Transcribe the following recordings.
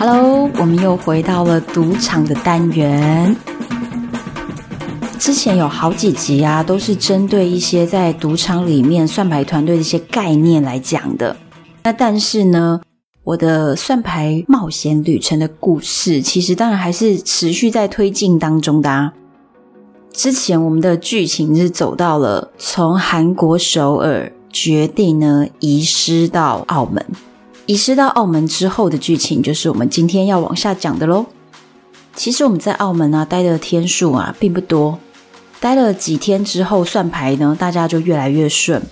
Hello，我们又回到了赌场的单元。之前有好几集啊，都是针对一些在赌场里面算牌团队的一些概念来讲的。那但是呢，我的算牌冒险旅程的故事，其实当然还是持续在推进当中的啊。之前我们的剧情是走到了从韩国首尔决定呢移师到澳门。移师到澳门之后的剧情，就是我们今天要往下讲的喽。其实我们在澳门啊待的天数啊并不多，待了几天之后，算牌呢大家就越来越顺。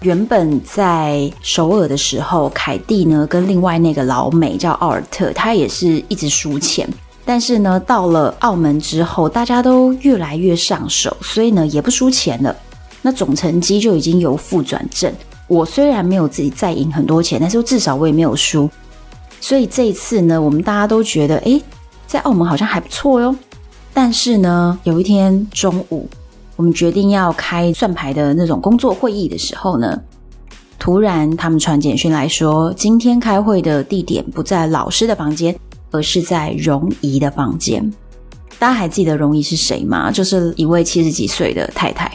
原本在首尔的时候，凯蒂呢跟另外那个老美叫奥尔特，他也是一直输钱。但是呢，到了澳门之后，大家都越来越上手，所以呢也不输钱了。那总成绩就已经由负转正。我虽然没有自己再赢很多钱，但是至少我也没有输，所以这一次呢，我们大家都觉得，诶，在澳门好像还不错哟。但是呢，有一天中午，我们决定要开算牌的那种工作会议的时候呢，突然他们传简讯来说，今天开会的地点不在老师的房间，而是在荣仪的房间。大家还记得荣仪是谁吗？就是一位七十几岁的太太，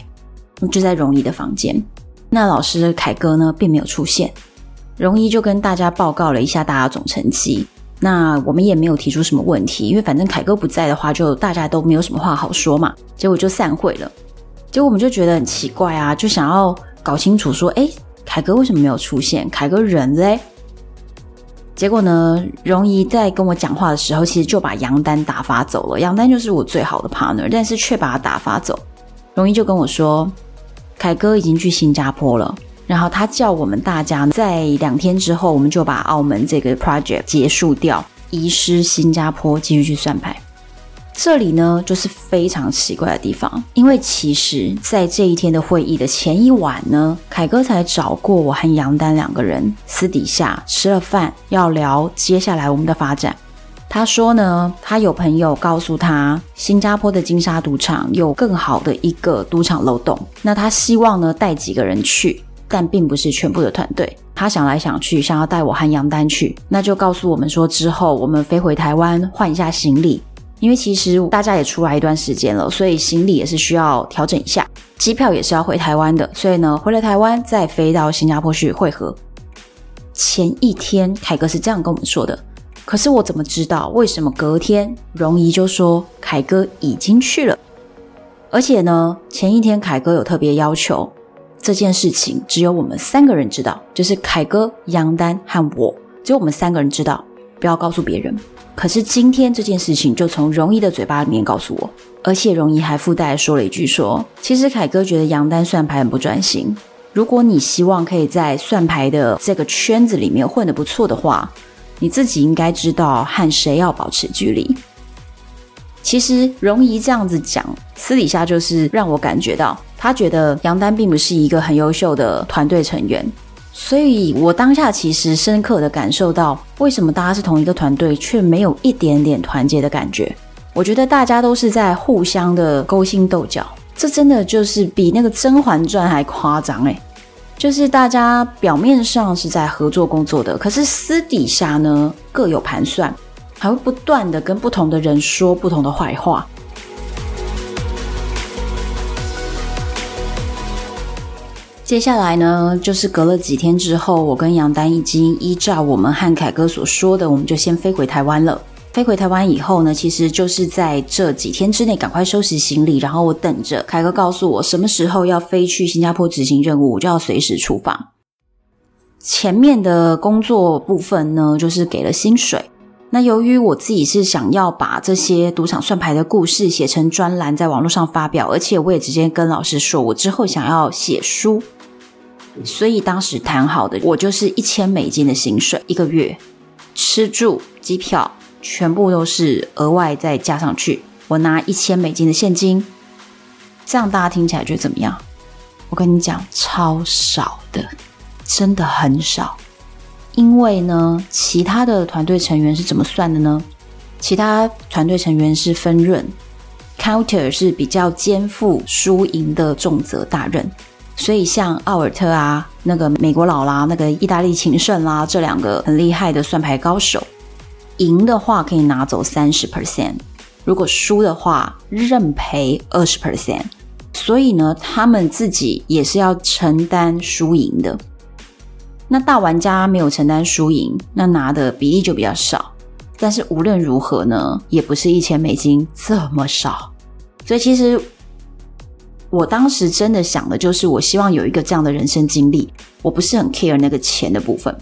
就在荣仪的房间。那老师凯哥呢，并没有出现，荣仪就跟大家报告了一下大家总成绩。那我们也没有提出什么问题，因为反正凯哥不在的话，就大家都没有什么话好说嘛。结果就散会了。结果我们就觉得很奇怪啊，就想要搞清楚说，哎，凯哥为什么没有出现？凯哥人嘞？结果呢，荣仪在跟我讲话的时候，其实就把杨丹打发走了。杨丹就是我最好的 partner，但是却把他打发走。荣仪就跟我说。凯哥已经去新加坡了，然后他叫我们大家在两天之后，我们就把澳门这个 project 结束掉，移师新加坡继续去算牌。这里呢，就是非常奇怪的地方，因为其实，在这一天的会议的前一晚呢，凯哥才找过我和杨丹两个人，私底下吃了饭，要聊接下来我们的发展。他说呢，他有朋友告诉他，新加坡的金沙赌场有更好的一个赌场漏洞。那他希望呢带几个人去，但并不是全部的团队。他想来想去，想要带我和杨丹去，那就告诉我们说，之后我们飞回台湾换一下行李，因为其实大家也出来一段时间了，所以行李也是需要调整一下，机票也是要回台湾的，所以呢，回了台湾再飞到新加坡去会合。前一天，凯哥是这样跟我们说的。可是我怎么知道为什么隔天荣仪就说凯哥已经去了？而且呢，前一天凯哥有特别要求，这件事情只有我们三个人知道，就是凯哥、杨丹和我，只有我们三个人知道，不要告诉别人。可是今天这件事情就从荣仪的嘴巴里面告诉我，而且荣仪还附带说了一句，说其实凯哥觉得杨丹算牌很不专心。如果你希望可以在算牌的这个圈子里面混得不错的话。你自己应该知道和谁要保持距离。其实容仪这样子讲，私底下就是让我感觉到，他觉得杨丹并不是一个很优秀的团队成员。所以我当下其实深刻的感受到，为什么大家是同一个团队，却没有一点点团结的感觉。我觉得大家都是在互相的勾心斗角，这真的就是比那个《甄嬛传》还夸张诶。就是大家表面上是在合作工作的，可是私底下呢，各有盘算，还会不断的跟不同的人说不同的坏话。接下来呢，就是隔了几天之后，我跟杨丹已经依照我们和凯哥所说的，我们就先飞回台湾了。飞回台湾以后呢，其实就是在这几天之内赶快收拾行李，然后我等着凯哥告诉我什么时候要飞去新加坡执行任务，我就要随时出发。前面的工作部分呢，就是给了薪水，那由于我自己是想要把这些赌场算牌的故事写成专栏，在网络上发表，而且我也直接跟老师说，我之后想要写书，所以当时谈好的，我就是一千美金的薪水一个月，吃住机票全部都是额外再加上去，我拿一千美金的现金，这样大家听起来觉得怎么样？我跟你讲，超少的，真的很少。因为呢，其他的团队成员是怎么算的呢？其他团队成员是分润，counter 是比较肩负输赢的重责大任，所以像奥尔特啊、那个美国佬啦、那个意大利情圣啦，这两个很厉害的算牌高手，赢的话可以拿走三十 percent，如果输的话认赔二十 percent，所以呢，他们自己也是要承担输赢的。那大玩家没有承担输赢，那拿的比例就比较少。但是无论如何呢，也不是一千美金这么少。所以其实我当时真的想的就是，我希望有一个这样的人生经历。我不是很 care 那个钱的部分。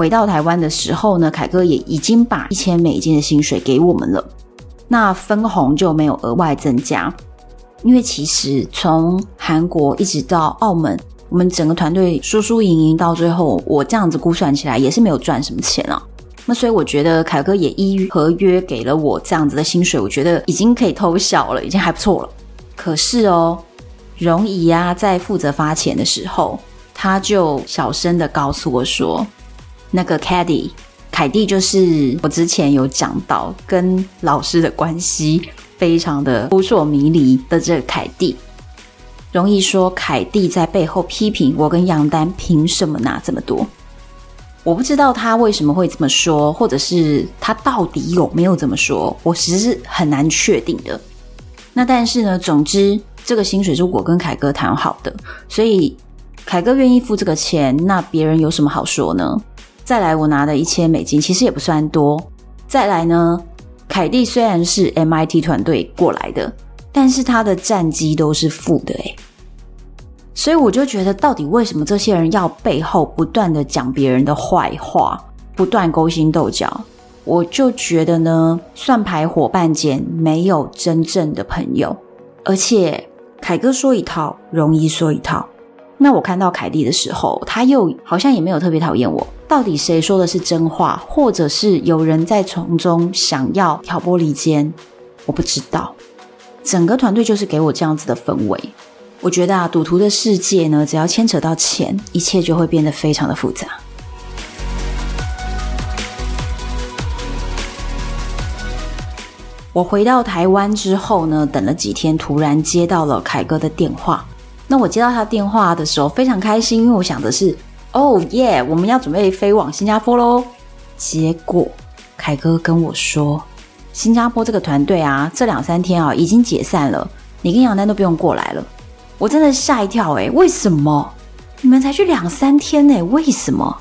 回到台湾的时候呢，凯哥也已经把一千美金的薪水给我们了。那分红就没有额外增加，因为其实从韩国一直到澳门。我们整个团队输输赢赢到最后，我这样子估算起来也是没有赚什么钱啊。那所以我觉得凯哥也依合约给了我这样子的薪水，我觉得已经可以偷笑了，已经还不错了。可是哦，荣仪啊，在负责发钱的时候，他就小声的告诉我说，那个 Caddy 凯蒂就是我之前有讲到跟老师的关系非常的扑朔迷离的这个凯蒂。容易说凯蒂在背后批评我跟杨丹凭什么拿这么多？我不知道他为什么会这么说，或者是他到底有没有这么说，我其实是很难确定的。那但是呢，总之这个薪水是我跟凯哥谈好的，所以凯哥愿意付这个钱，那别人有什么好说呢？再来，我拿的一千美金其实也不算多。再来呢，凯蒂虽然是 MIT 团队过来的。但是他的战绩都是负的诶，所以我就觉得，到底为什么这些人要背后不断的讲别人的坏话，不断勾心斗角？我就觉得呢，算牌伙伴间没有真正的朋友，而且凯哥说一套，容易说一套。那我看到凯蒂的时候，他又好像也没有特别讨厌我。到底谁说的是真话，或者是有人在从中想要挑拨离间？我不知道。整个团队就是给我这样子的氛围，我觉得啊，赌徒的世界呢，只要牵扯到钱，一切就会变得非常的复杂。我回到台湾之后呢，等了几天，突然接到了凯哥的电话。那我接到他电话的时候非常开心，因为我想的是，哦耶，我们要准备飞往新加坡喽。结果凯哥跟我说。新加坡这个团队啊，这两三天啊已经解散了，你跟杨丹都不用过来了。我真的吓一跳哎，为什么？你们才去两三天呢？为什么？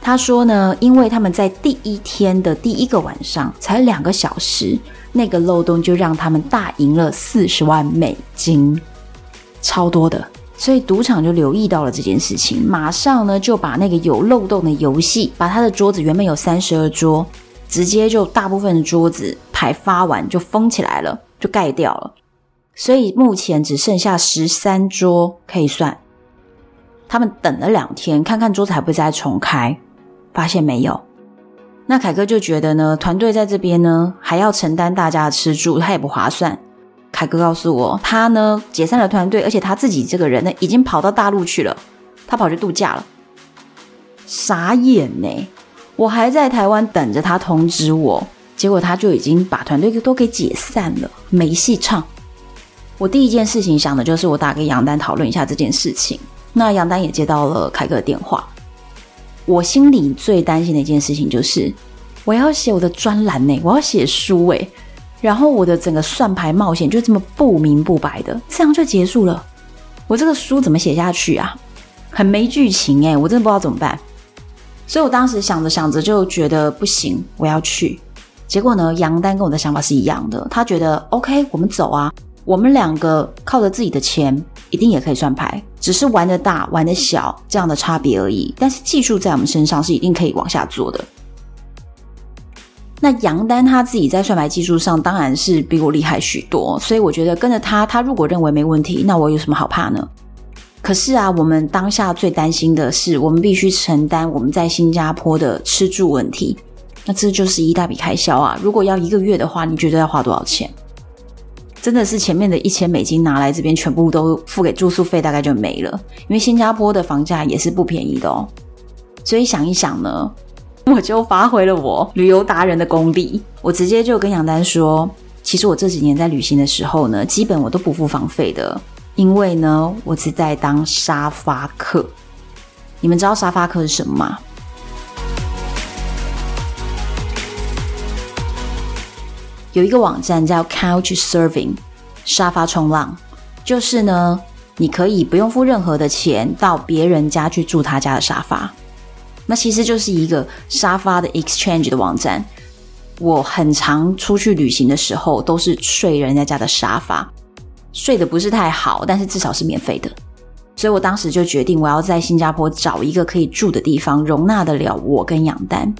他说呢，因为他们在第一天的第一个晚上才两个小时，那个漏洞就让他们大赢了四十万美金，超多的。所以赌场就留意到了这件事情，马上呢就把那个有漏洞的游戏，把他的桌子原本有三十二桌。直接就大部分的桌子牌发完就封起来了，就盖掉了，所以目前只剩下十三桌可以算。他们等了两天，看看桌子还不再重开，发现没有。那凯哥就觉得呢，团队在这边呢还要承担大家的吃住，他也不划算。凯哥告诉我，他呢解散了团队，而且他自己这个人呢已经跑到大陆去了，他跑去度假了，傻眼呢。我还在台湾等着他通知我，结果他就已经把团队都给解散了，没戏唱。我第一件事情想的就是我打给杨丹讨论一下这件事情。那杨丹也接到了凯哥的电话。我心里最担心的一件事情就是我要写我的专栏呢，我要写书哎，然后我的整个算牌冒险就这么不明不白的这样就结束了，我这个书怎么写下去啊？很没剧情哎，我真的不知道怎么办。所以我当时想着想着就觉得不行，我要去。结果呢，杨丹跟我的想法是一样的，他觉得 OK，我们走啊。我们两个靠着自己的钱，一定也可以算牌，只是玩的大玩的小这样的差别而已。但是技术在我们身上是一定可以往下做的。那杨丹他自己在算牌技术上当然是比我厉害许多，所以我觉得跟着他，他如果认为没问题，那我有什么好怕呢？可是啊，我们当下最担心的是，我们必须承担我们在新加坡的吃住问题，那这就是一大笔开销啊！如果要一个月的话，你觉得要花多少钱？真的是前面的一千美金拿来这边全部都付给住宿费，大概就没了。因为新加坡的房价也是不便宜的哦。所以想一想呢，我就发挥了我旅游达人的功力，我直接就跟杨丹说，其实我这几年在旅行的时候呢，基本我都不付房费的。因为呢，我是在当沙发客。你们知道沙发客是什么吗？有一个网站叫 Couch Surfing，沙发冲浪，就是呢，你可以不用付任何的钱到别人家去住他家的沙发。那其实就是一个沙发的 exchange 的网站。我很常出去旅行的时候，都是睡人家家的沙发。睡得不是太好，但是至少是免费的，所以我当时就决定我要在新加坡找一个可以住的地方，容纳得了我跟杨丹。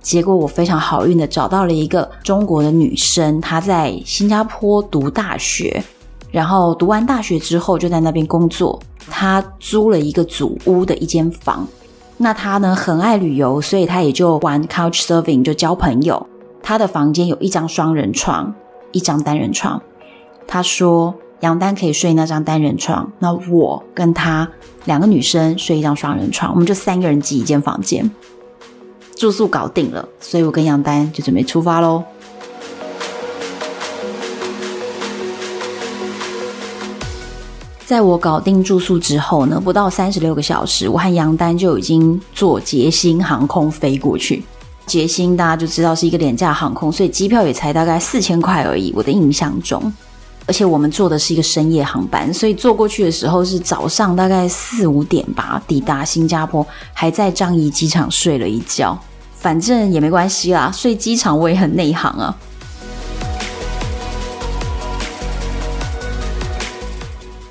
结果我非常好运的找到了一个中国的女生，她在新加坡读大学，然后读完大学之后就在那边工作。她租了一个祖屋的一间房，那他呢很爱旅游，所以他也就玩 Couch Surfing 就交朋友。他的房间有一张双人床，一张单人床。他说：“杨丹可以睡那张单人床，那我跟他两个女生睡一张双人床，我们就三个人挤一间房间，住宿搞定了。所以我跟杨丹就准备出发喽。在我搞定住宿之后呢，不到三十六个小时，我和杨丹就已经坐捷星航空飞过去。捷星大家就知道是一个廉价航空，所以机票也才大概四千块而已。我的印象中。”而且我们坐的是一个深夜航班，所以坐过去的时候是早上大概四五点吧，抵达新加坡，还在樟宜机场睡了一觉，反正也没关系啦，睡机场我也很内行啊。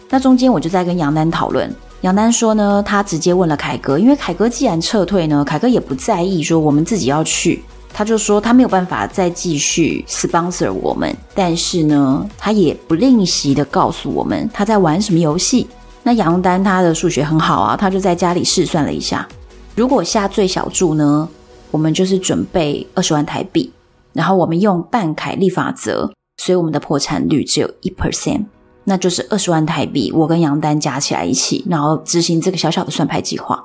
那中间我就在跟杨丹讨论，杨丹说呢，他直接问了凯哥，因为凯哥既然撤退呢，凯哥也不在意说我们自己要去。他就说他没有办法再继续 sponsor 我们，但是呢，他也不吝惜的告诉我们他在玩什么游戏。那杨丹他的数学很好啊，他就在家里试算了一下，如果下最小注呢，我们就是准备二十万台币，然后我们用半凯利法则，所以我们的破产率只有一 percent，那就是二十万台币，我跟杨丹加起来一起，然后执行这个小小的算牌计划。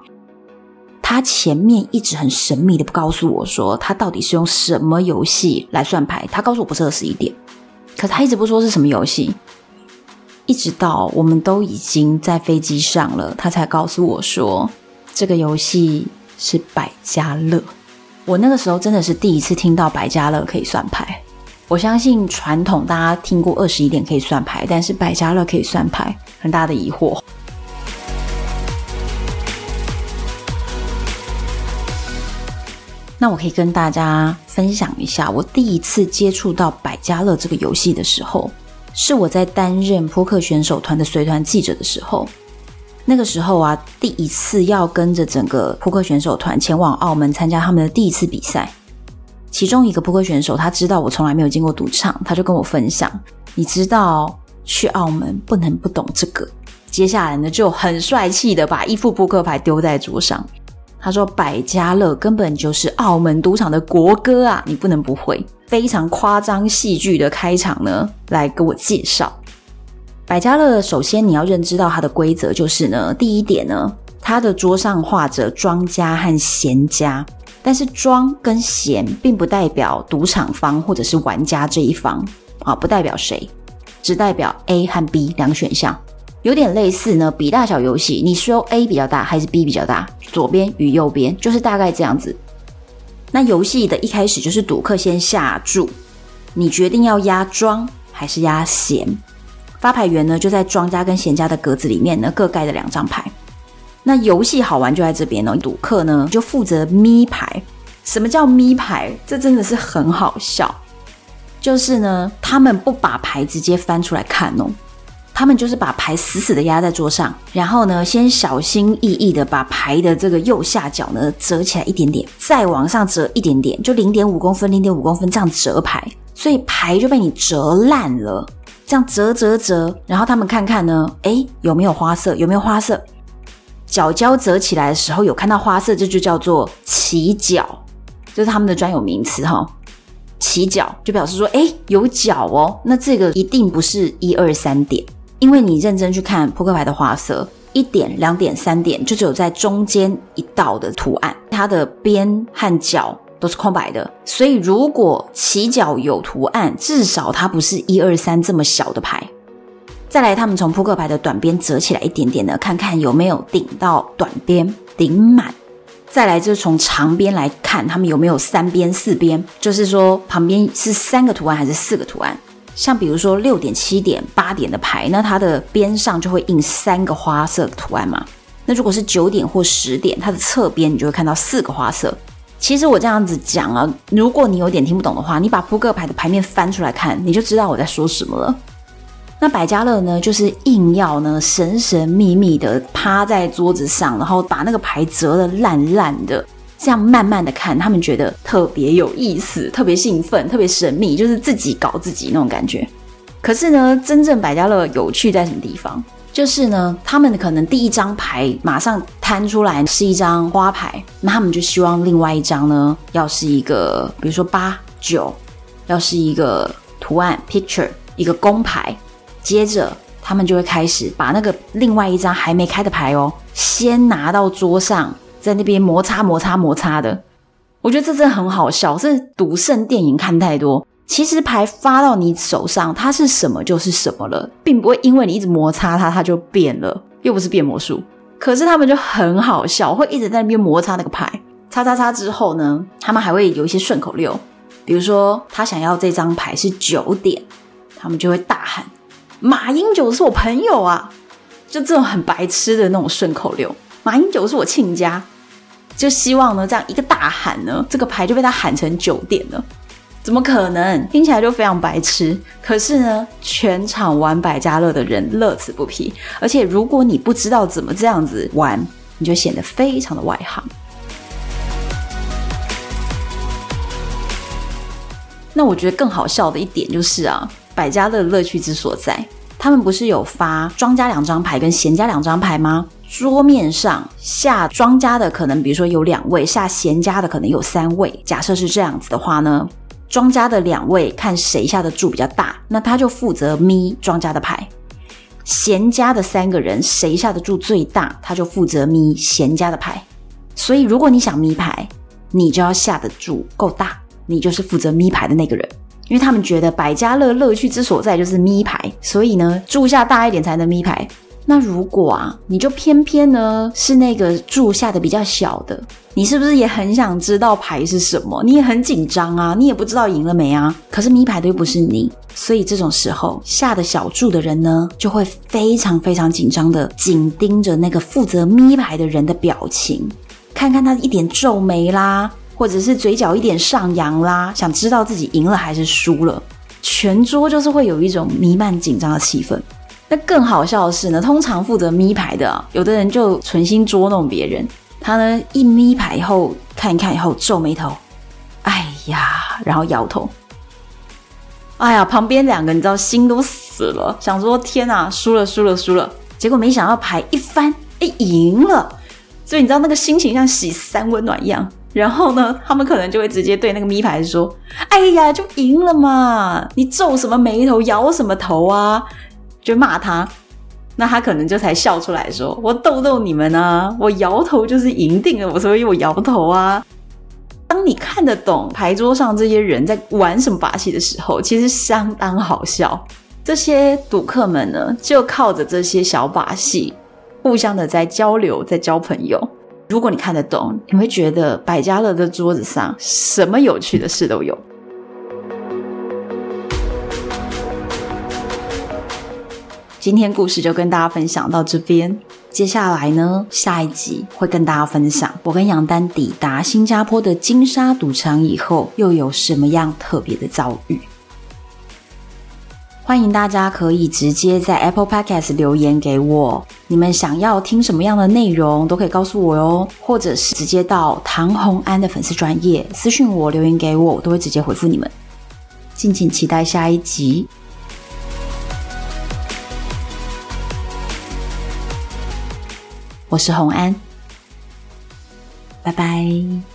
他前面一直很神秘的不告诉我说，他到底是用什么游戏来算牌。他告诉我不是二十一点，可他一直不说是什么游戏，一直到我们都已经在飞机上了，他才告诉我说这个游戏是百家乐。我那个时候真的是第一次听到百家乐可以算牌。我相信传统大家听过二十一点可以算牌，但是百家乐可以算牌，很大的疑惑。那我可以跟大家分享一下，我第一次接触到百家乐这个游戏的时候，是我在担任扑克选手团的随团记者的时候。那个时候啊，第一次要跟着整个扑克选手团前往澳门参加他们的第一次比赛。其中一个扑克选手他知道我从来没有进过赌场，他就跟我分享：“你知道去澳门不能不懂这个。”接下来呢，就很帅气的把一副扑克牌丢在桌上。他说：“百家乐根本就是澳门赌场的国歌啊，你不能不会。”非常夸张戏剧的开场呢，来给我介绍百家乐。首先你要认知到它的规则，就是呢，第一点呢，它的桌上画着庄家和闲家，但是庄跟闲并不代表赌场方或者是玩家这一方啊，不代表谁，只代表 A 和 B 两个选项。有点类似呢，比大小游戏，你说 A 比较大还是 B 比较大？左边与右边就是大概这样子。那游戏的一开始就是赌客先下注，你决定要压庄还是压闲。发牌员呢就在庄家跟闲家的格子里面呢各盖了两张牌。那游戏好玩就在这边哦，赌客呢就负责咪牌。什么叫咪牌？这真的是很好笑。就是呢，他们不把牌直接翻出来看哦。他们就是把牌死死的压在桌上，然后呢，先小心翼翼的把牌的这个右下角呢折起来一点点，再往上折一点点，就零点五公分，零点五公分这样折牌，所以牌就被你折烂了。这样折折折，然后他们看看呢，诶，有没有花色？有没有花色？角胶折起来的时候有看到花色，这就叫做起角，这是他们的专有名词哈。起角就表示说，诶，有角哦，那这个一定不是一二三点。因为你认真去看扑克牌的花色，一点、两点、三点，就只有在中间一道的图案，它的边和角都是空白的。所以如果起角有图案，至少它不是一二三这么小的牌。再来，他们从扑克牌的短边折起来一点点的，看看有没有顶到短边顶满。再来就是从长边来看，他们有没有三边、四边，就是说旁边是三个图案还是四个图案。像比如说六点、七点、八点的牌，那它的边上就会印三个花色的图案嘛。那如果是九点或十点，它的侧边你就会看到四个花色。其实我这样子讲啊，如果你有点听不懂的话，你把扑克牌的牌面翻出来看，你就知道我在说什么了。那百家乐呢，就是硬要呢神神秘秘的趴在桌子上，然后把那个牌折得烂烂的。这样慢慢的看，他们觉得特别有意思，特别兴奋，特别神秘，就是自己搞自己那种感觉。可是呢，真正百家乐有趣在什么地方？就是呢，他们可能第一张牌马上摊出来是一张花牌，那他们就希望另外一张呢，要是一个，比如说八九，要是一个图案 picture，一个公牌。接着他们就会开始把那个另外一张还没开的牌哦，先拿到桌上。在那边摩擦摩擦摩擦的，我觉得这真的很好笑。是赌圣电影看太多。其实牌发到你手上，它是什么就是什么了，并不会因为你一直摩擦它，它就变了，又不是变魔术。可是他们就很好笑，会一直在那边摩擦那个牌，擦擦擦之后呢，他们还会有一些顺口溜，比如说他想要这张牌是九点，他们就会大喊“马英九是我朋友啊”，就这种很白痴的那种顺口溜，“马英九是我亲家”。就希望呢，这样一个大喊呢，这个牌就被他喊成九点了，怎么可能？听起来就非常白痴。可是呢，全场玩百家乐的人乐此不疲。而且如果你不知道怎么这样子玩，你就显得非常的外行。那我觉得更好笑的一点就是啊，百家乐乐趣之所在，他们不是有发庄家两张牌跟闲家两张牌吗？桌面上下庄家的可能，比如说有两位，下闲家的可能有三位。假设是这样子的话呢，庄家的两位看谁下的注比较大，那他就负责咪庄家的牌。闲家的三个人谁下的注最大，他就负责咪闲家的牌。所以如果你想咪牌，你就要下的注够大，你就是负责咪牌的那个人。因为他们觉得百家乐乐趣之所在就是咪牌，所以呢，注下大一点才能咪牌。那如果啊，你就偏偏呢是那个注下的比较小的，你是不是也很想知道牌是什么？你也很紧张啊，你也不知道赢了没啊？可是咪牌的又不是你，所以这种时候下的小注的人呢，就会非常非常紧张的紧盯着那个负责咪牌的人的表情，看看他一点皱眉啦，或者是嘴角一点上扬啦，想知道自己赢了还是输了。全桌就是会有一种弥漫紧张的气氛。那更好笑的是呢，通常负责咪牌的啊，有的人就存心捉弄别人。他呢一咪牌以后看一看以后皱眉头，哎呀，然后摇头。哎呀，旁边两个你知道心都死了，想说天哪，输了输了输了。结果没想到牌一翻，哎，赢了。所以你知道那个心情像洗三温暖一样。然后呢，他们可能就会直接对那个咪牌说：“哎呀，就赢了嘛，你皱什么眉头，摇什么头啊？”就骂他，那他可能就才笑出来说：“我逗逗你们啊，我摇头就是赢定了，我所以我摇头啊。”当你看得懂牌桌上这些人在玩什么把戏的时候，其实相当好笑。这些赌客们呢，就靠着这些小把戏，互相的在交流，在交朋友。如果你看得懂，你会觉得百家乐的桌子上什么有趣的事都有。今天故事就跟大家分享到这边，接下来呢，下一集会跟大家分享我跟杨丹抵达新加坡的金沙赌场以后，又有什么样特别的遭遇。欢迎大家可以直接在 Apple Podcast 留言给我，你们想要听什么样的内容都可以告诉我哟，或者是直接到唐红安的粉丝专业私信我留言给我，我都会直接回复你们。敬请期待下一集。我是红安，拜拜。